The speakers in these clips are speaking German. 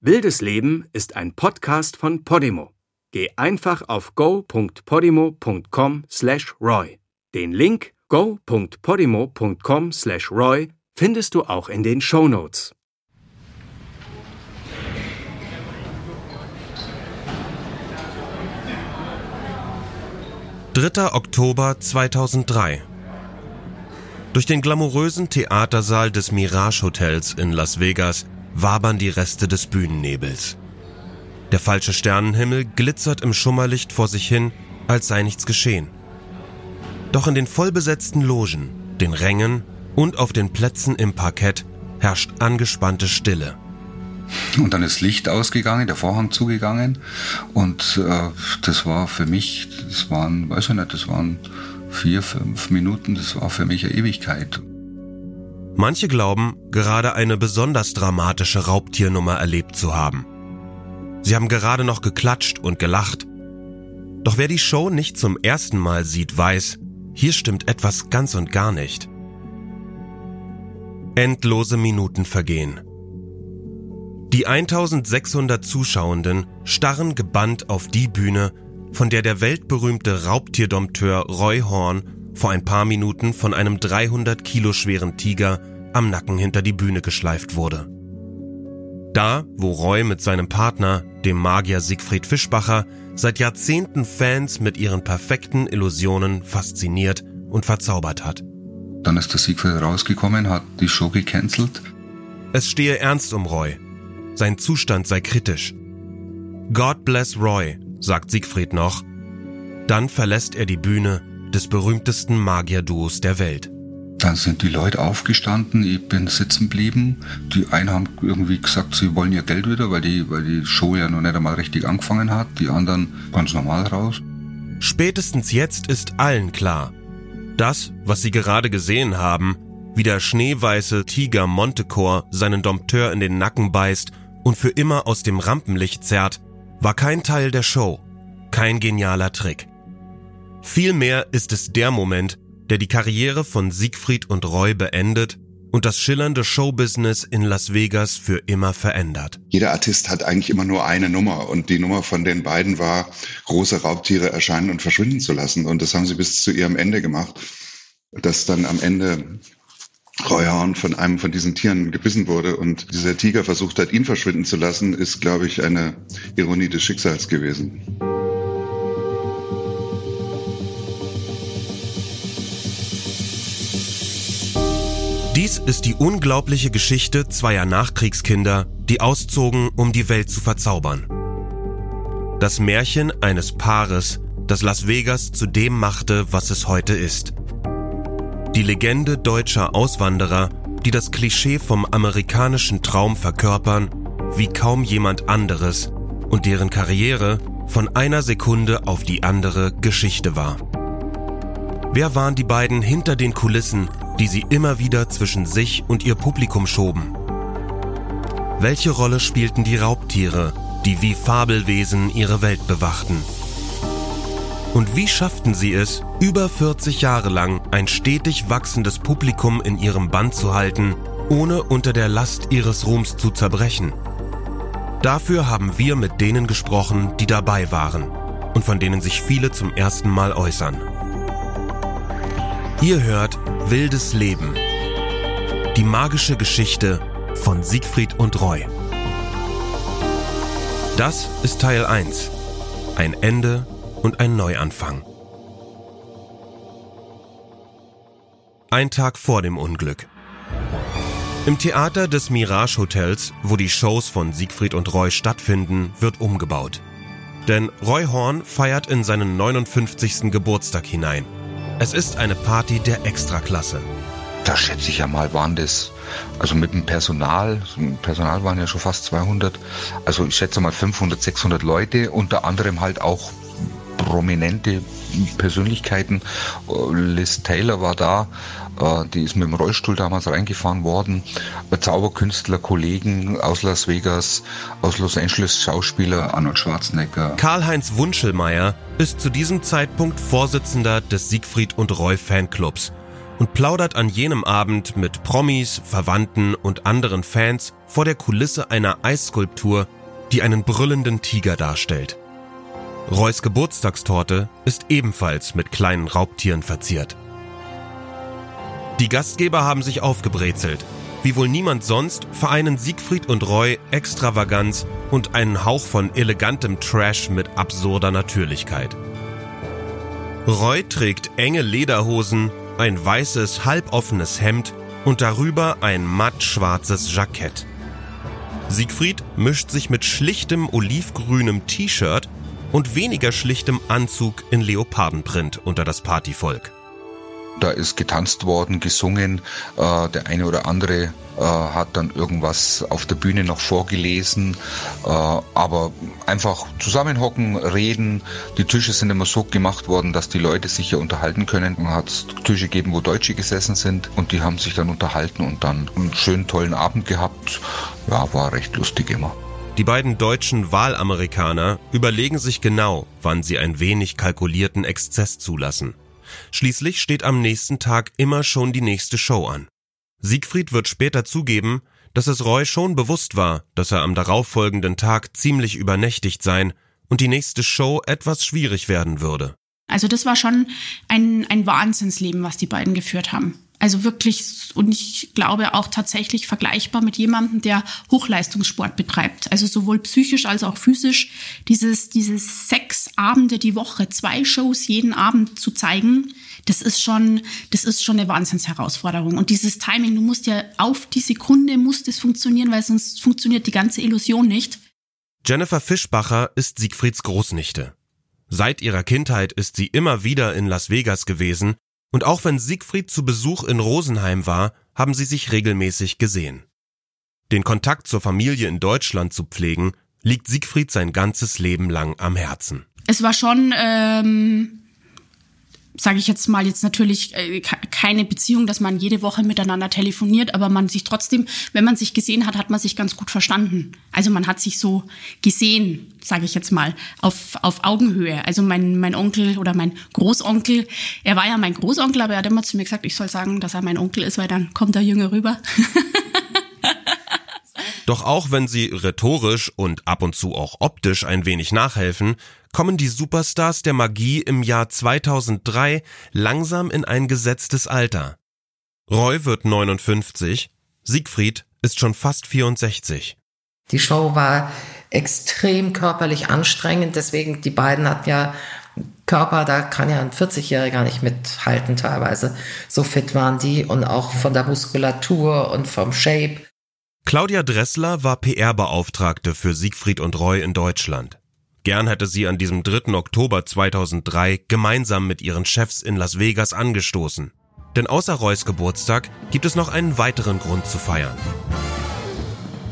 Wildes Leben ist ein Podcast von Podimo. Geh einfach auf go.podimo.com/roy. Den Link go.podimo.com/roy findest du auch in den Show Notes. Dritter Oktober 2003 Durch den glamourösen Theatersaal des Mirage Hotels in Las Vegas wabern die Reste des Bühnennebels. Der falsche Sternenhimmel glitzert im Schummerlicht vor sich hin, als sei nichts geschehen. Doch in den vollbesetzten Logen, den Rängen und auf den Plätzen im Parkett herrscht angespannte Stille. Und dann ist Licht ausgegangen, der Vorhang zugegangen und äh, das war für mich, das waren, weiß ich nicht, das waren vier, fünf Minuten, das war für mich eine Ewigkeit. Manche glauben, gerade eine besonders dramatische Raubtiernummer erlebt zu haben. Sie haben gerade noch geklatscht und gelacht. Doch wer die Show nicht zum ersten Mal sieht, weiß, hier stimmt etwas ganz und gar nicht. Endlose Minuten vergehen. Die 1600 Zuschauenden starren gebannt auf die Bühne, von der der weltberühmte Raubtierdompteur Roy Horn vor ein paar Minuten von einem 300 Kilo schweren Tiger am Nacken hinter die Bühne geschleift wurde. Da, wo Roy mit seinem Partner, dem Magier Siegfried Fischbacher, seit Jahrzehnten Fans mit ihren perfekten Illusionen fasziniert und verzaubert hat. Dann ist der Siegfried rausgekommen, hat die Show gecancelt. Es stehe ernst um Roy. Sein Zustand sei kritisch. God bless Roy, sagt Siegfried noch. Dann verlässt er die Bühne des berühmtesten Magierduos der Welt. Dann sind die Leute aufgestanden, ich bin sitzen geblieben. Die einen haben irgendwie gesagt, sie wollen ihr Geld wieder, weil die, weil die Show ja noch nicht einmal richtig angefangen hat. Die anderen ganz normal raus. Spätestens jetzt ist allen klar. Das, was sie gerade gesehen haben, wie der schneeweiße Tiger Montecore seinen Dompteur in den Nacken beißt und für immer aus dem Rampenlicht zerrt, war kein Teil der Show, kein genialer Trick. Vielmehr ist es der Moment, der die Karriere von Siegfried und Roy beendet und das schillernde Showbusiness in Las Vegas für immer verändert. Jeder Artist hat eigentlich immer nur eine Nummer und die Nummer von den beiden war, große Raubtiere erscheinen und verschwinden zu lassen. Und das haben sie bis zu ihrem Ende gemacht, dass dann am Ende Roy Horn von einem von diesen Tieren gebissen wurde und dieser Tiger versucht hat, ihn verschwinden zu lassen, ist, glaube ich, eine Ironie des Schicksals gewesen. Dies ist die unglaubliche Geschichte zweier Nachkriegskinder, die auszogen, um die Welt zu verzaubern. Das Märchen eines Paares, das Las Vegas zu dem machte, was es heute ist. Die Legende deutscher Auswanderer, die das Klischee vom amerikanischen Traum verkörpern, wie kaum jemand anderes und deren Karriere von einer Sekunde auf die andere Geschichte war. Wer waren die beiden hinter den Kulissen, die sie immer wieder zwischen sich und ihr Publikum schoben. Welche Rolle spielten die Raubtiere, die wie Fabelwesen ihre Welt bewachten? Und wie schafften sie es, über 40 Jahre lang ein stetig wachsendes Publikum in ihrem Band zu halten, ohne unter der Last ihres Ruhms zu zerbrechen? Dafür haben wir mit denen gesprochen, die dabei waren und von denen sich viele zum ersten Mal äußern. Ihr hört Wildes Leben. Die magische Geschichte von Siegfried und Roy. Das ist Teil 1. Ein Ende und ein Neuanfang. Ein Tag vor dem Unglück. Im Theater des Mirage Hotels, wo die Shows von Siegfried und Roy stattfinden, wird umgebaut. Denn Roy Horn feiert in seinen 59. Geburtstag hinein – es ist eine Party der Extraklasse. Da schätze ich ja mal, waren das, also mit dem Personal, Personal waren ja schon fast 200, also ich schätze mal 500, 600 Leute, unter anderem halt auch prominente Persönlichkeiten. Liz Taylor war da, äh, die ist mit dem Rollstuhl damals reingefahren worden. Zauberkünstler, Kollegen aus Las Vegas, aus Los Angeles, Schauspieler Arnold Schwarzenegger. Karl-Heinz Wunschelmeier ist zu diesem Zeitpunkt Vorsitzender des Siegfried und Roy Fanclubs und plaudert an jenem Abend mit Promis, Verwandten und anderen Fans vor der Kulisse einer Eisskulptur, die einen brüllenden Tiger darstellt. Roys Geburtstagstorte ist ebenfalls mit kleinen Raubtieren verziert. Die Gastgeber haben sich aufgebrezelt. Wie wohl niemand sonst vereinen Siegfried und Roy Extravaganz und einen Hauch von elegantem Trash mit absurder Natürlichkeit. Roy trägt enge Lederhosen, ein weißes, halboffenes Hemd und darüber ein matt-schwarzes Jackett. Siegfried mischt sich mit schlichtem olivgrünem T-Shirt und weniger schlichtem Anzug in Leopardenprint unter das Partyvolk. Da ist getanzt worden, gesungen. Äh, der eine oder andere äh, hat dann irgendwas auf der Bühne noch vorgelesen. Äh, aber einfach zusammenhocken, reden. Die Tische sind immer so gemacht worden, dass die Leute sich hier unterhalten können. Man hat Tische gegeben, wo Deutsche gesessen sind und die haben sich dann unterhalten und dann einen schönen, tollen Abend gehabt. Ja, war recht lustig immer. Die beiden deutschen Wahlamerikaner überlegen sich genau, wann sie ein wenig kalkulierten Exzess zulassen. Schließlich steht am nächsten Tag immer schon die nächste Show an. Siegfried wird später zugeben, dass es Roy schon bewusst war, dass er am darauffolgenden Tag ziemlich übernächtigt sein und die nächste Show etwas schwierig werden würde. Also das war schon ein, ein Wahnsinnsleben, was die beiden geführt haben. Also wirklich, und ich glaube auch tatsächlich vergleichbar mit jemandem, der Hochleistungssport betreibt. Also sowohl psychisch als auch physisch. Dieses, dieses sechs Abende die Woche, zwei Shows jeden Abend zu zeigen, das ist schon, das ist schon eine Wahnsinnsherausforderung. Und dieses Timing, du musst ja auf die Sekunde muss das funktionieren, weil sonst funktioniert die ganze Illusion nicht. Jennifer Fischbacher ist Siegfrieds Großnichte. Seit ihrer Kindheit ist sie immer wieder in Las Vegas gewesen und auch wenn Siegfried zu Besuch in Rosenheim war, haben sie sich regelmäßig gesehen. Den Kontakt zur Familie in Deutschland zu pflegen, liegt Siegfried sein ganzes Leben lang am Herzen. Es war schon ähm, sage ich jetzt mal, jetzt natürlich äh, keine Beziehung, dass man jede Woche miteinander telefoniert, aber man sich trotzdem, wenn man sich gesehen hat, hat man sich ganz gut verstanden. Also man hat sich so gesehen, sage ich jetzt mal, auf, auf Augenhöhe. Also mein, mein Onkel oder mein Großonkel, er war ja mein Großonkel, aber er hat immer zu mir gesagt, ich soll sagen, dass er mein Onkel ist, weil dann kommt der Junge rüber. Doch auch wenn sie rhetorisch und ab und zu auch optisch ein wenig nachhelfen, kommen die Superstars der Magie im Jahr 2003 langsam in ein gesetztes Alter. Roy wird 59, Siegfried ist schon fast 64. Die Show war extrem körperlich anstrengend, deswegen die beiden hatten ja Körper, da kann ja ein 40-Jähriger nicht mithalten teilweise. So fit waren die und auch von der Muskulatur und vom Shape. Claudia Dressler war PR-Beauftragte für Siegfried und Roy in Deutschland. Gern hätte sie an diesem 3. Oktober 2003 gemeinsam mit ihren Chefs in Las Vegas angestoßen. Denn außer Roys Geburtstag gibt es noch einen weiteren Grund zu feiern.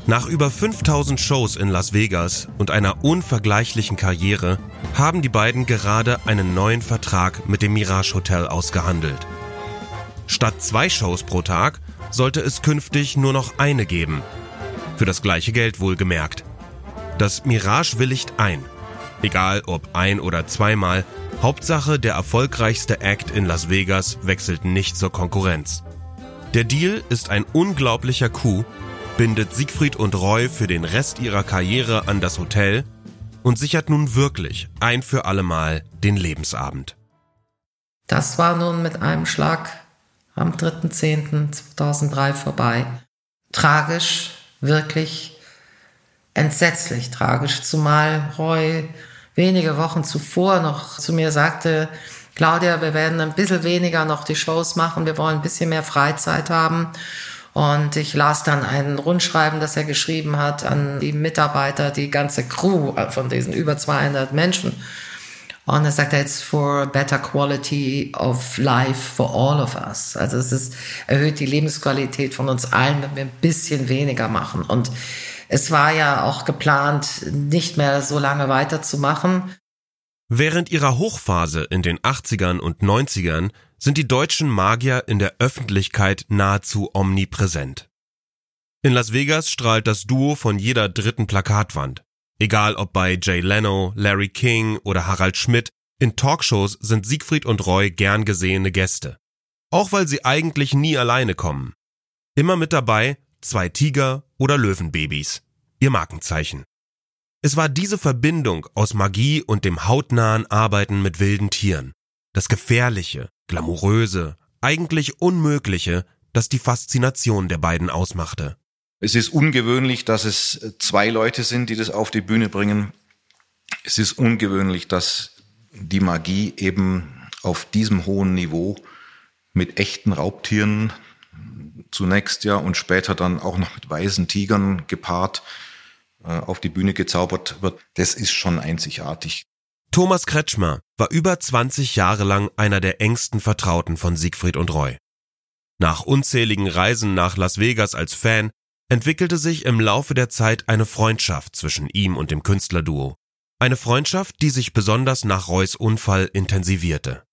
Nach über 5000 Shows in Las Vegas und einer unvergleichlichen Karriere haben die beiden gerade einen neuen Vertrag mit dem Mirage Hotel ausgehandelt. Statt zwei Shows pro Tag sollte es künftig nur noch eine geben. Für das gleiche Geld wohlgemerkt. Das Mirage willigt ein. Egal ob ein oder zweimal, Hauptsache der erfolgreichste Act in Las Vegas wechselt nicht zur Konkurrenz. Der Deal ist ein unglaublicher Coup, bindet Siegfried und Roy für den Rest ihrer Karriere an das Hotel und sichert nun wirklich ein für allemal den Lebensabend. Das war nun mit einem Schlag am 3.10.2003 vorbei. Tragisch, wirklich entsetzlich tragisch, zumal Roy wenige Wochen zuvor noch zu mir sagte, Claudia, wir werden ein bisschen weniger noch die Shows machen, wir wollen ein bisschen mehr Freizeit haben. Und ich las dann ein Rundschreiben, das er geschrieben hat an die Mitarbeiter, die ganze Crew von diesen über 200 Menschen. Und er sagt, it's for better quality of life for all of us. Also es ist, erhöht die Lebensqualität von uns allen, wenn wir ein bisschen weniger machen. Und es war ja auch geplant, nicht mehr so lange weiterzumachen. Während ihrer Hochphase in den 80ern und 90ern sind die deutschen Magier in der Öffentlichkeit nahezu omnipräsent. In Las Vegas strahlt das Duo von jeder dritten Plakatwand. Egal ob bei Jay Leno, Larry King oder Harald Schmidt, in Talkshows sind Siegfried und Roy gern gesehene Gäste. Auch weil sie eigentlich nie alleine kommen. Immer mit dabei zwei Tiger oder Löwenbabys. Ihr Markenzeichen. Es war diese Verbindung aus Magie und dem hautnahen Arbeiten mit wilden Tieren. Das Gefährliche, Glamouröse, eigentlich Unmögliche, das die Faszination der beiden ausmachte. Es ist ungewöhnlich, dass es zwei Leute sind, die das auf die Bühne bringen. Es ist ungewöhnlich, dass die Magie eben auf diesem hohen Niveau mit echten Raubtieren zunächst ja und später dann auch noch mit weißen Tigern gepaart äh, auf die Bühne gezaubert wird. Das ist schon einzigartig. Thomas Kretschmer war über 20 Jahre lang einer der engsten Vertrauten von Siegfried und Roy. Nach unzähligen Reisen nach Las Vegas als Fan entwickelte sich im Laufe der Zeit eine Freundschaft zwischen ihm und dem Künstlerduo. Eine Freundschaft, die sich besonders nach Roys Unfall intensivierte.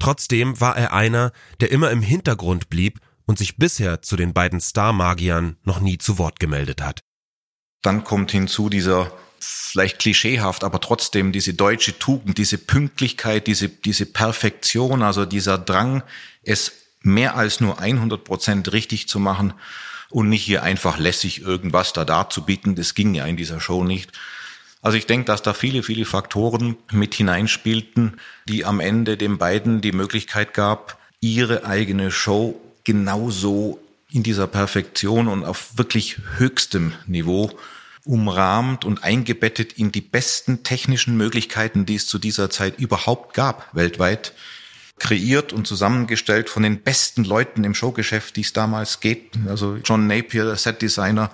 Trotzdem war er einer, der immer im Hintergrund blieb und sich bisher zu den beiden Star-Magiern noch nie zu Wort gemeldet hat. Dann kommt hinzu dieser vielleicht klischeehaft, aber trotzdem diese deutsche Tugend, diese Pünktlichkeit, diese, diese Perfektion, also dieser Drang, es mehr als nur 100 Prozent richtig zu machen und nicht hier einfach lässig irgendwas da darzubieten. Das ging ja in dieser Show nicht. Also ich denke, dass da viele, viele Faktoren mit hineinspielten, die am Ende den beiden die Möglichkeit gab, ihre eigene Show genauso in dieser Perfektion und auf wirklich höchstem Niveau umrahmt und eingebettet in die besten technischen Möglichkeiten, die es zu dieser Zeit überhaupt gab, weltweit, kreiert und zusammengestellt von den besten Leuten im Showgeschäft, die es damals geht. Also John Napier, der Setdesigner,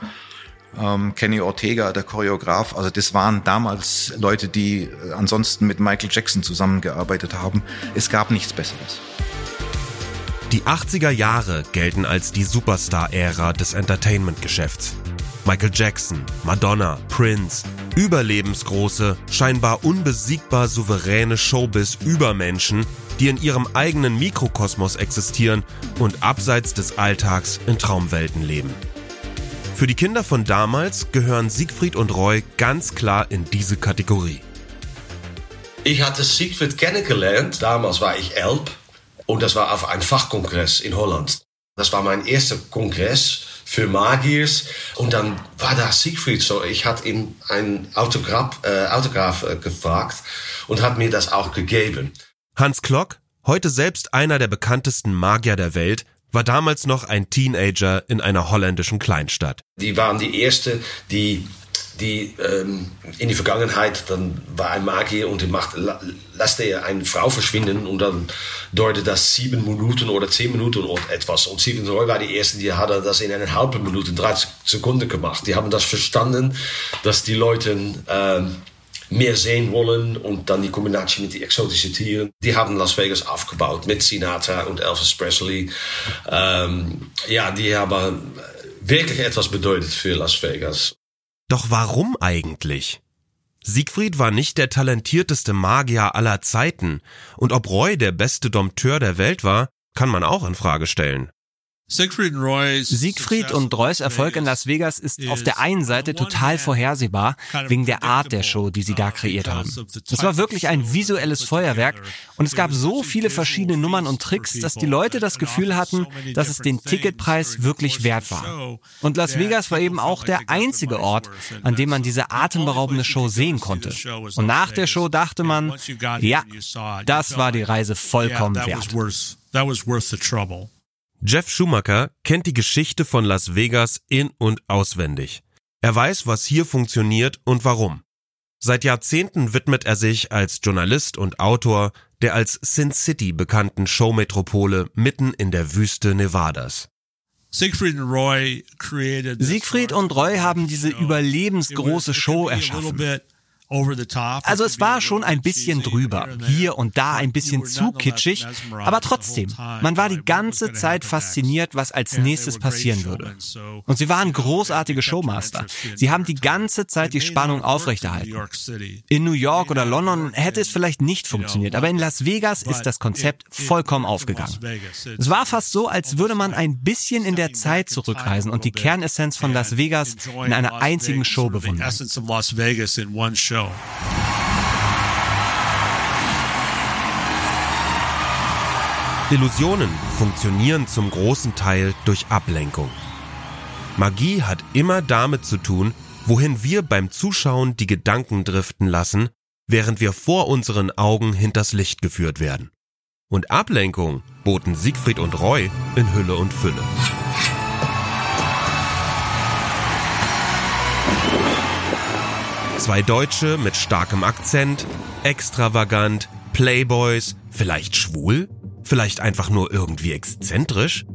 ähm, Kenny Ortega, der Choreograf. Also das waren damals Leute, die äh, ansonsten mit Michael Jackson zusammengearbeitet haben. Es gab nichts Besseres. Die 80er Jahre gelten als die Superstar-Ära des Entertainment-Geschäfts. Michael Jackson, Madonna, Prince, überlebensgroße, scheinbar unbesiegbar souveräne Showbiz-Übermenschen, die in ihrem eigenen Mikrokosmos existieren und abseits des Alltags in Traumwelten leben. Für die Kinder von damals gehören Siegfried und Roy ganz klar in diese Kategorie. Ich hatte Siegfried kennengelernt, damals war ich elf und das war auf einem Fachkongress in Holland. Das war mein erster Kongress für Magiers und dann war da Siegfried so. Ich hatte ihm ein Autograph, äh, Autograph äh, gefragt und hat mir das auch gegeben. Hans Klock, heute selbst einer der bekanntesten Magier der Welt, war damals noch ein Teenager in einer holländischen Kleinstadt. Die waren die Erste, die die ähm, in die Vergangenheit, dann war ein Magier und die macht, lasst er eine Frau verschwinden und dann dauerte das sieben Minuten oder zehn Minuten oder etwas. Und Steven Roy war die Erste, die hat das in einer halben Minute, drei Sekunden gemacht. Die haben das verstanden, dass die Leute ähm, mehr sehen wollen und dann die Kombination mit den exotischen Tieren. Die haben Las Vegas aufgebaut mit Sinatra und Elvis Presley. Ähm, ja, die haben wirklich etwas bedeutet für Las Vegas. Doch warum eigentlich? Siegfried war nicht der talentierteste Magier aller Zeiten, und ob Roy der beste Dompteur der Welt war, kann man auch in Frage stellen. Siegfried und Roys Erfolg in Las Vegas ist auf der einen Seite total vorhersehbar, wegen der Art der Show, die sie da kreiert haben. Es war wirklich ein visuelles Feuerwerk und es gab so viele verschiedene Nummern und Tricks, dass die Leute das Gefühl hatten, dass es den Ticketpreis wirklich wert war. Und Las Vegas war eben auch der einzige Ort, an dem man diese atemberaubende Show sehen konnte. Und nach der Show dachte man, ja, das war die Reise vollkommen wert. Jeff Schumacher kennt die Geschichte von Las Vegas in und auswendig. Er weiß, was hier funktioniert und warum. Seit Jahrzehnten widmet er sich als Journalist und Autor der als Sin City bekannten Showmetropole mitten in der Wüste Nevadas. Siegfried und Roy haben diese überlebensgroße Show erschaffen. Also es war schon ein bisschen drüber, hier und da ein bisschen zu kitschig, aber trotzdem, man war die ganze Zeit fasziniert, was als nächstes passieren würde. Und sie waren großartige Showmaster. Sie haben die ganze Zeit die Spannung aufrechterhalten. In New York oder London hätte es vielleicht nicht funktioniert, aber in Las Vegas ist das Konzept vollkommen aufgegangen. Es war fast so, als würde man ein bisschen in der Zeit zurückreisen und die Kernessenz von Las Vegas in einer einzigen Show bewundern. Show. Illusionen funktionieren zum großen Teil durch Ablenkung. Magie hat immer damit zu tun, wohin wir beim Zuschauen die Gedanken driften lassen, während wir vor unseren Augen hinters Licht geführt werden. Und Ablenkung boten Siegfried und Roy in Hülle und Fülle. Zwei Deutsche mit starkem Akzent, extravagant, Playboys, vielleicht schwul, vielleicht einfach nur irgendwie exzentrisch.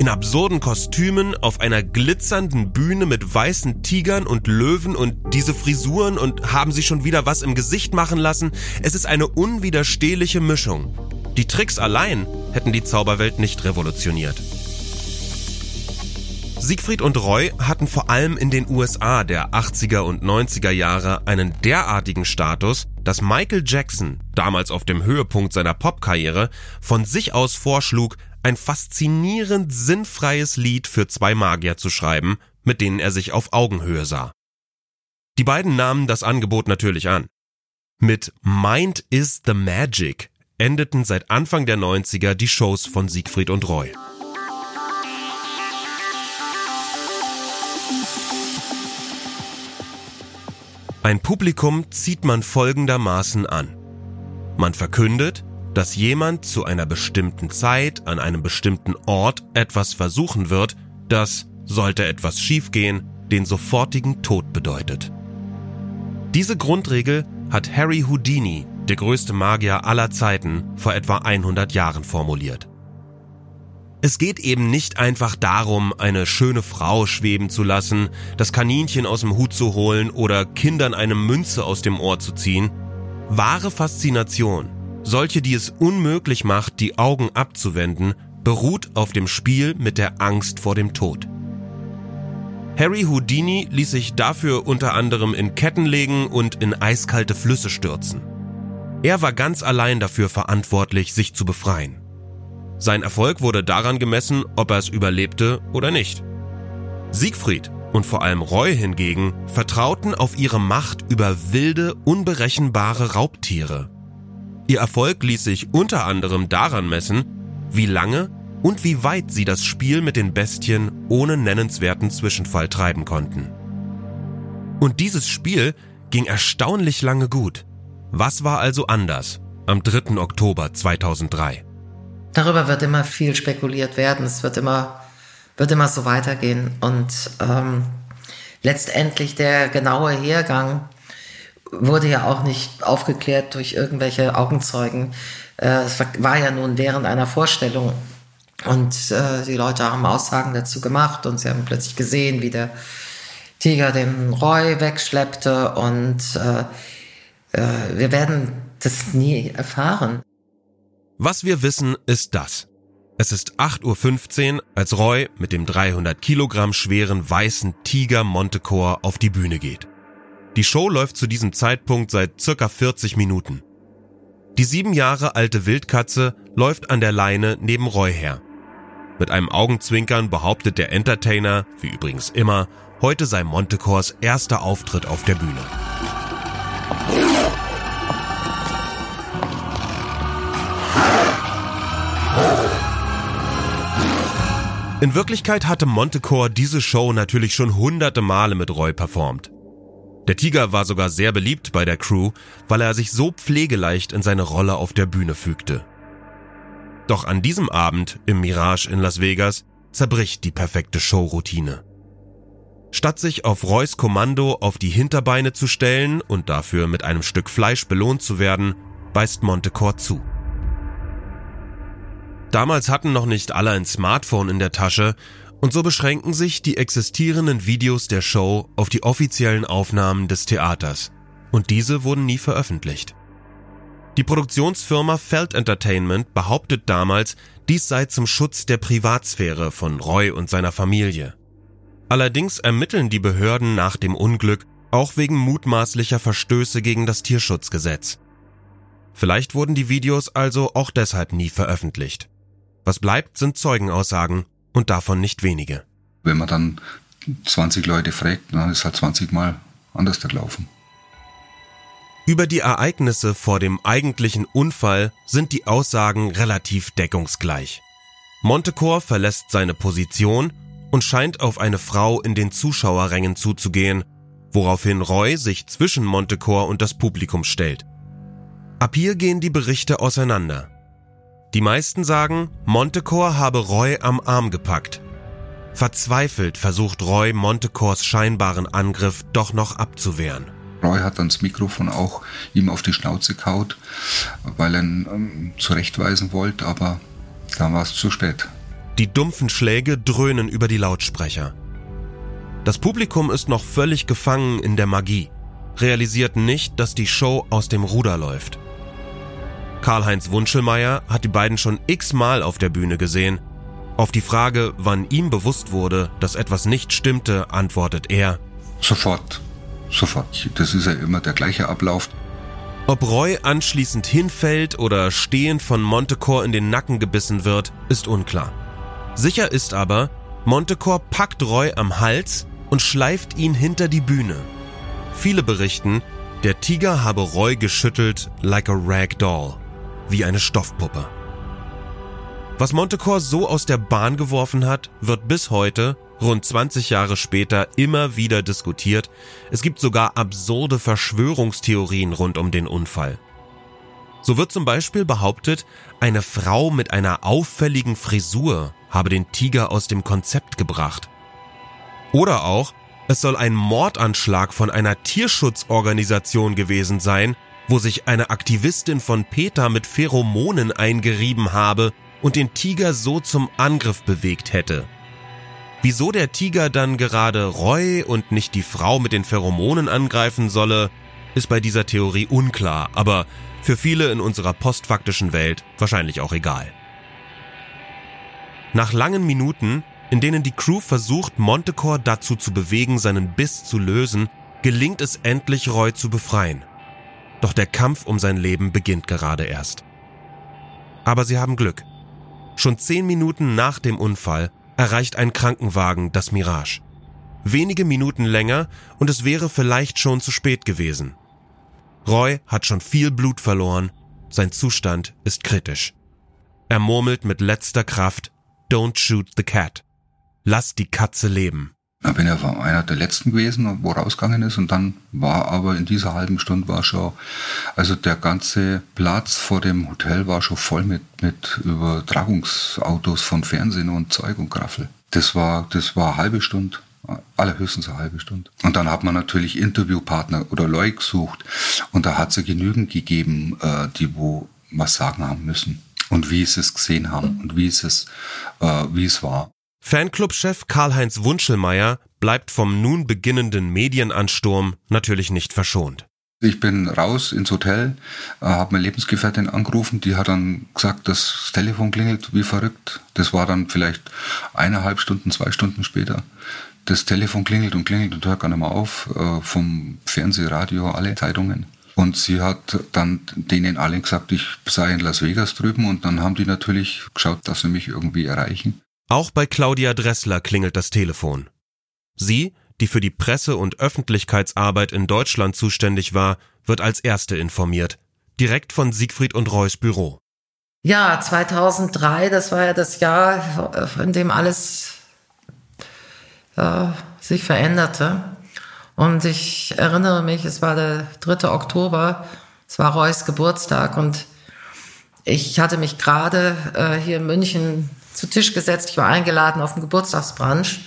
In absurden Kostümen auf einer glitzernden Bühne mit weißen Tigern und Löwen und diese Frisuren und haben sie schon wieder was im Gesicht machen lassen. Es ist eine unwiderstehliche Mischung. Die Tricks allein hätten die Zauberwelt nicht revolutioniert. Siegfried und Roy hatten vor allem in den USA der 80er und 90er Jahre einen derartigen Status, dass Michael Jackson, damals auf dem Höhepunkt seiner Popkarriere, von sich aus vorschlug, ein faszinierend sinnfreies Lied für zwei Magier zu schreiben, mit denen er sich auf Augenhöhe sah. Die beiden nahmen das Angebot natürlich an. Mit Mind is the Magic endeten seit Anfang der 90er die Shows von Siegfried und Roy. Ein Publikum zieht man folgendermaßen an. Man verkündet, dass jemand zu einer bestimmten Zeit an einem bestimmten Ort etwas versuchen wird, das, sollte etwas schiefgehen, den sofortigen Tod bedeutet. Diese Grundregel hat Harry Houdini, der größte Magier aller Zeiten, vor etwa 100 Jahren formuliert. Es geht eben nicht einfach darum, eine schöne Frau schweben zu lassen, das Kaninchen aus dem Hut zu holen oder Kindern eine Münze aus dem Ohr zu ziehen. Wahre Faszination, solche, die es unmöglich macht, die Augen abzuwenden, beruht auf dem Spiel mit der Angst vor dem Tod. Harry Houdini ließ sich dafür unter anderem in Ketten legen und in eiskalte Flüsse stürzen. Er war ganz allein dafür verantwortlich, sich zu befreien. Sein Erfolg wurde daran gemessen, ob er es überlebte oder nicht. Siegfried und vor allem Roy hingegen vertrauten auf ihre Macht über wilde, unberechenbare Raubtiere. Ihr Erfolg ließ sich unter anderem daran messen, wie lange und wie weit sie das Spiel mit den Bestien ohne nennenswerten Zwischenfall treiben konnten. Und dieses Spiel ging erstaunlich lange gut. Was war also anders am 3. Oktober 2003? Darüber wird immer viel spekuliert werden. Es wird immer, wird immer so weitergehen. Und ähm, letztendlich der genaue Hergang wurde ja auch nicht aufgeklärt durch irgendwelche Augenzeugen. Äh, es war ja nun während einer Vorstellung und äh, die Leute haben Aussagen dazu gemacht und sie haben plötzlich gesehen, wie der Tiger den Roy wegschleppte und äh, äh, wir werden das nie erfahren. Was wir wissen, ist das. Es ist 8.15 Uhr, als Roy mit dem 300 Kilogramm schweren weißen Tiger Montecore auf die Bühne geht. Die Show läuft zu diesem Zeitpunkt seit circa 40 Minuten. Die sieben Jahre alte Wildkatze läuft an der Leine neben Roy her. Mit einem Augenzwinkern behauptet der Entertainer, wie übrigens immer, heute sei Montecors erster Auftritt auf der Bühne. In Wirklichkeit hatte Montecore diese Show natürlich schon hunderte Male mit Roy performt. Der Tiger war sogar sehr beliebt bei der Crew, weil er sich so pflegeleicht in seine Rolle auf der Bühne fügte. Doch an diesem Abend im Mirage in Las Vegas zerbricht die perfekte Showroutine. Statt sich auf Roys Kommando auf die Hinterbeine zu stellen und dafür mit einem Stück Fleisch belohnt zu werden, beißt Montecore zu. Damals hatten noch nicht alle ein Smartphone in der Tasche und so beschränken sich die existierenden Videos der Show auf die offiziellen Aufnahmen des Theaters. Und diese wurden nie veröffentlicht. Die Produktionsfirma Feld Entertainment behauptet damals, dies sei zum Schutz der Privatsphäre von Roy und seiner Familie. Allerdings ermitteln die Behörden nach dem Unglück auch wegen mutmaßlicher Verstöße gegen das Tierschutzgesetz. Vielleicht wurden die Videos also auch deshalb nie veröffentlicht. Was bleibt, sind Zeugenaussagen und davon nicht wenige. Wenn man dann 20 Leute fragt, dann ist halt 20 Mal anders gelaufen. Über die Ereignisse vor dem eigentlichen Unfall sind die Aussagen relativ deckungsgleich. Montecor verlässt seine Position und scheint auf eine Frau in den Zuschauerrängen zuzugehen, woraufhin Roy sich zwischen Montecor und das Publikum stellt. Ab hier gehen die Berichte auseinander. Die meisten sagen, Montecor habe Roy am Arm gepackt. Verzweifelt versucht Roy Montecors scheinbaren Angriff doch noch abzuwehren. Roy hat dann das Mikrofon auch ihm auf die Schnauze kaut, weil er ihn ähm, zurechtweisen wollte, aber dann war es zu spät. Die dumpfen Schläge dröhnen über die Lautsprecher. Das Publikum ist noch völlig gefangen in der Magie, realisiert nicht, dass die Show aus dem Ruder läuft. Karl-Heinz Wunschelmeier hat die beiden schon x-mal auf der Bühne gesehen. Auf die Frage, wann ihm bewusst wurde, dass etwas nicht stimmte, antwortet er. Sofort. Sofort. Das ist ja immer der gleiche Ablauf. Ob Roy anschließend hinfällt oder stehend von Montecor in den Nacken gebissen wird, ist unklar. Sicher ist aber, Montecor packt Roy am Hals und schleift ihn hinter die Bühne. Viele berichten, der Tiger habe Roy geschüttelt like a rag doll wie eine Stoffpuppe. Was Montecor so aus der Bahn geworfen hat, wird bis heute, rund 20 Jahre später, immer wieder diskutiert. Es gibt sogar absurde Verschwörungstheorien rund um den Unfall. So wird zum Beispiel behauptet, eine Frau mit einer auffälligen Frisur habe den Tiger aus dem Konzept gebracht. Oder auch, es soll ein Mordanschlag von einer Tierschutzorganisation gewesen sein, wo sich eine Aktivistin von Peter mit Pheromonen eingerieben habe und den Tiger so zum Angriff bewegt hätte. Wieso der Tiger dann gerade Roy und nicht die Frau mit den Pheromonen angreifen solle, ist bei dieser Theorie unklar, aber für viele in unserer postfaktischen Welt wahrscheinlich auch egal. Nach langen Minuten, in denen die Crew versucht, Montecor dazu zu bewegen, seinen Biss zu lösen, gelingt es endlich, Roy zu befreien. Doch der Kampf um sein Leben beginnt gerade erst. Aber sie haben Glück. Schon zehn Minuten nach dem Unfall erreicht ein Krankenwagen das Mirage. Wenige Minuten länger und es wäre vielleicht schon zu spät gewesen. Roy hat schon viel Blut verloren, sein Zustand ist kritisch. Er murmelt mit letzter Kraft Don't shoot the cat. Lass die Katze leben. Da bin ja einer der letzten gewesen, wo rausgegangen ist und dann war aber in dieser halben Stunde war schon, also der ganze Platz vor dem Hotel war schon voll mit, mit Übertragungsautos von Fernsehen und Zeug und Graffel. Das war, das war eine halbe Stunde, allerhöchstens eine halbe Stunde. Und dann hat man natürlich Interviewpartner oder Leute gesucht und da hat es genügend gegeben, äh, die wo was sagen haben müssen und wie sie es gesehen haben und wie es, äh, wie es war. Fanclub-Chef Karl-Heinz Wunschelmeier bleibt vom nun beginnenden Medienansturm natürlich nicht verschont. Ich bin raus ins Hotel, äh, habe meine Lebensgefährtin angerufen, die hat dann gesagt, das Telefon klingelt wie verrückt. Das war dann vielleicht eineinhalb Stunden, zwei Stunden später. Das Telefon klingelt und klingelt und hört gar nicht mehr auf, äh, vom Fernseh, Radio, alle Zeitungen. Und sie hat dann denen allen gesagt, ich sei in Las Vegas drüben und dann haben die natürlich geschaut, dass sie mich irgendwie erreichen. Auch bei Claudia Dressler klingelt das Telefon. Sie, die für die Presse- und Öffentlichkeitsarbeit in Deutschland zuständig war, wird als erste informiert, direkt von Siegfried und Reus Büro. Ja, 2003, das war ja das Jahr, in dem alles äh, sich veränderte. Und ich erinnere mich, es war der 3. Oktober, es war Reus Geburtstag und ich hatte mich gerade äh, hier in München zu Tisch gesetzt. Ich war eingeladen auf den Geburtstagsbrunch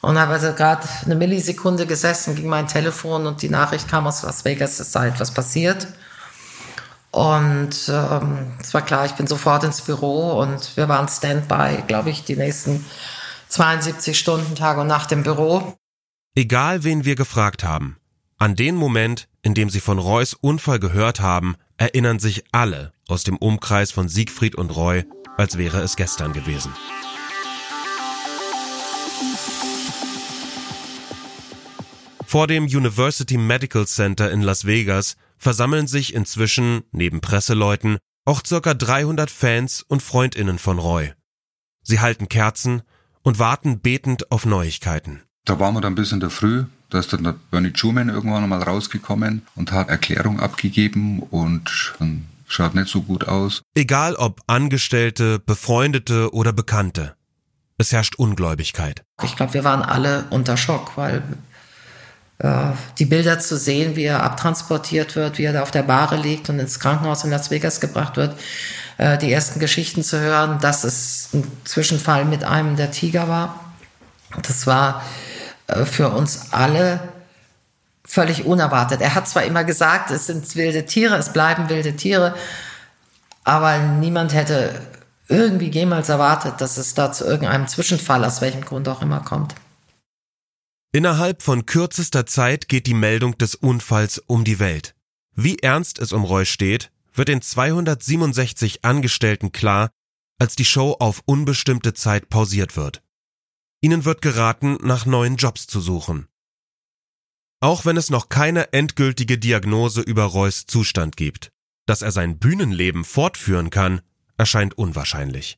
und habe also gerade eine Millisekunde gesessen, ging mein Telefon und die Nachricht kam aus Las Vegas, es sei etwas passiert. Und ähm, es war klar, ich bin sofort ins Büro und wir waren Standby, glaube ich, die nächsten 72 Stunden Tag und Nacht im Büro. Egal wen wir gefragt haben, an den Moment, in dem sie von Reus Unfall gehört haben, erinnern sich alle aus dem Umkreis von Siegfried und Roy als wäre es gestern gewesen. Vor dem University Medical Center in Las Vegas versammeln sich inzwischen, neben Presseleuten, auch circa 300 Fans und Freundinnen von Roy. Sie halten Kerzen und warten betend auf Neuigkeiten. Da waren wir dann bis in der Früh, Da ist dann der Bernie Truman irgendwann nochmal rausgekommen und hat Erklärung abgegeben und dann schaut nicht so gut aus. Egal ob Angestellte, Befreundete oder Bekannte. Es herrscht Ungläubigkeit. Ich glaube, wir waren alle unter Schock, weil äh, die Bilder zu sehen, wie er abtransportiert wird, wie er da auf der Bahre liegt und ins Krankenhaus in Las Vegas gebracht wird, äh, die ersten Geschichten zu hören, dass es ein Zwischenfall mit einem der Tiger war. Das war äh, für uns alle völlig unerwartet. Er hat zwar immer gesagt, es sind wilde Tiere, es bleiben wilde Tiere, aber niemand hätte irgendwie jemals erwartet, dass es da zu irgendeinem Zwischenfall, aus welchem Grund auch immer, kommt. Innerhalb von kürzester Zeit geht die Meldung des Unfalls um die Welt. Wie ernst es um Roy steht, wird den 267 Angestellten klar, als die Show auf unbestimmte Zeit pausiert wird. Ihnen wird geraten, nach neuen Jobs zu suchen. Auch wenn es noch keine endgültige Diagnose über Roys Zustand gibt, dass er sein Bühnenleben fortführen kann, erscheint unwahrscheinlich.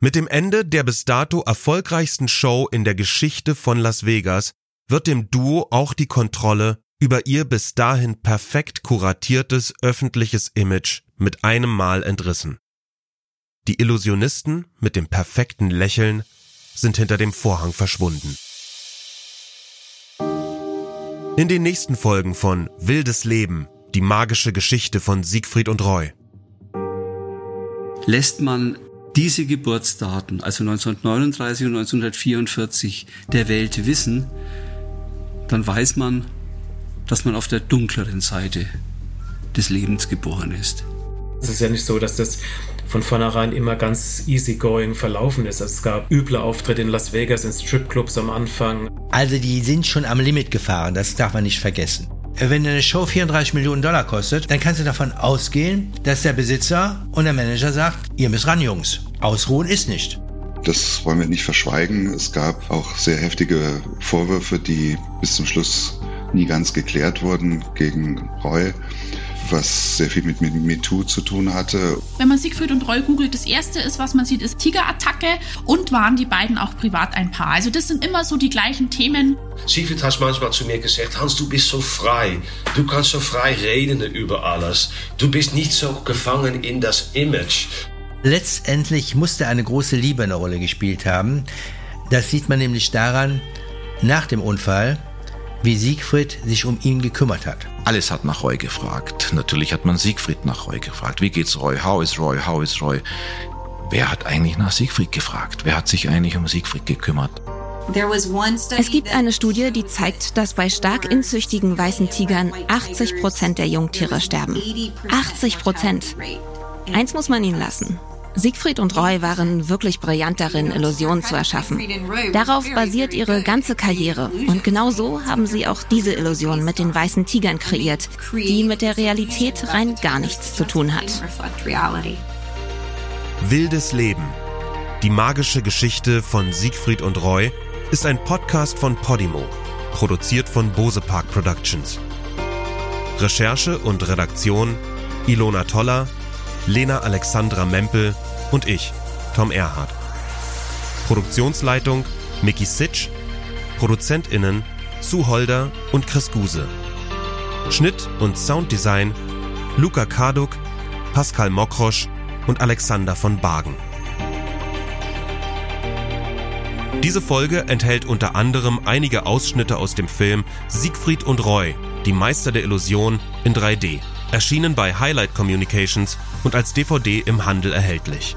Mit dem Ende der bis dato erfolgreichsten Show in der Geschichte von Las Vegas wird dem Duo auch die Kontrolle über ihr bis dahin perfekt kuratiertes öffentliches Image mit einem Mal entrissen. Die Illusionisten mit dem perfekten Lächeln sind hinter dem Vorhang verschwunden. In den nächsten Folgen von Wildes Leben, die magische Geschichte von Siegfried und Roy, lässt man diese Geburtsdaten, also 1939 und 1944, der Welt wissen, dann weiß man, dass man auf der dunkleren Seite des Lebens geboren ist. Es ist ja nicht so, dass das von vornherein immer ganz easygoing verlaufen ist. Also es gab üble Auftritte in Las Vegas, in Stripclubs am Anfang. Also die sind schon am Limit gefahren, das darf man nicht vergessen. Wenn eine Show 34 Millionen Dollar kostet, dann kannst du davon ausgehen, dass der Besitzer und der Manager sagt, ihr müsst ran, Jungs. Ausruhen ist nicht. Das wollen wir nicht verschweigen. Es gab auch sehr heftige Vorwürfe, die bis zum Schluss nie ganz geklärt wurden gegen Roy was sehr viel mit MeToo zu tun hatte. Wenn man Siegfried und Roy googelt, das erste ist, was man sieht, ist Tigerattacke und waren die beiden auch privat ein Paar. Also das sind immer so die gleichen Themen. Siegfried hat manchmal zu mir gesagt, Hans, du bist so frei. Du kannst so frei reden über alles. Du bist nicht so gefangen in das Image. Letztendlich musste eine große Liebe eine Rolle gespielt haben. Das sieht man nämlich daran, nach dem Unfall wie Siegfried sich um ihn gekümmert hat. Alles hat nach Roy gefragt. Natürlich hat man Siegfried nach Roy gefragt. Wie geht's Roy? How is Roy? How is Roy? Wer hat eigentlich nach Siegfried gefragt? Wer hat sich eigentlich um Siegfried gekümmert? Es gibt eine Studie, die zeigt, dass bei stark inzüchtigen weißen Tigern 80 Prozent der Jungtiere sterben. 80 Prozent. Eins muss man ihnen lassen. Siegfried und Roy waren wirklich brillant darin, Illusionen zu erschaffen. Darauf basiert ihre ganze Karriere. Und genau so haben sie auch diese Illusion mit den weißen Tigern kreiert, die mit der Realität rein gar nichts zu tun hat. Wildes Leben. Die magische Geschichte von Siegfried und Roy ist ein Podcast von Podimo, produziert von Bose Park Productions. Recherche und Redaktion Ilona Toller, Lena Alexandra Mempel und ich, Tom Erhardt. Produktionsleitung Mickey Sitch, ProduzentInnen Sue Holder und Chris Guse. Schnitt und Sounddesign Luca Karduk, Pascal Mokrosch und Alexander von Bargen. Diese Folge enthält unter anderem einige Ausschnitte aus dem Film Siegfried und Roy, die Meister der Illusion in 3D erschienen bei Highlight Communications und als DVD im Handel erhältlich.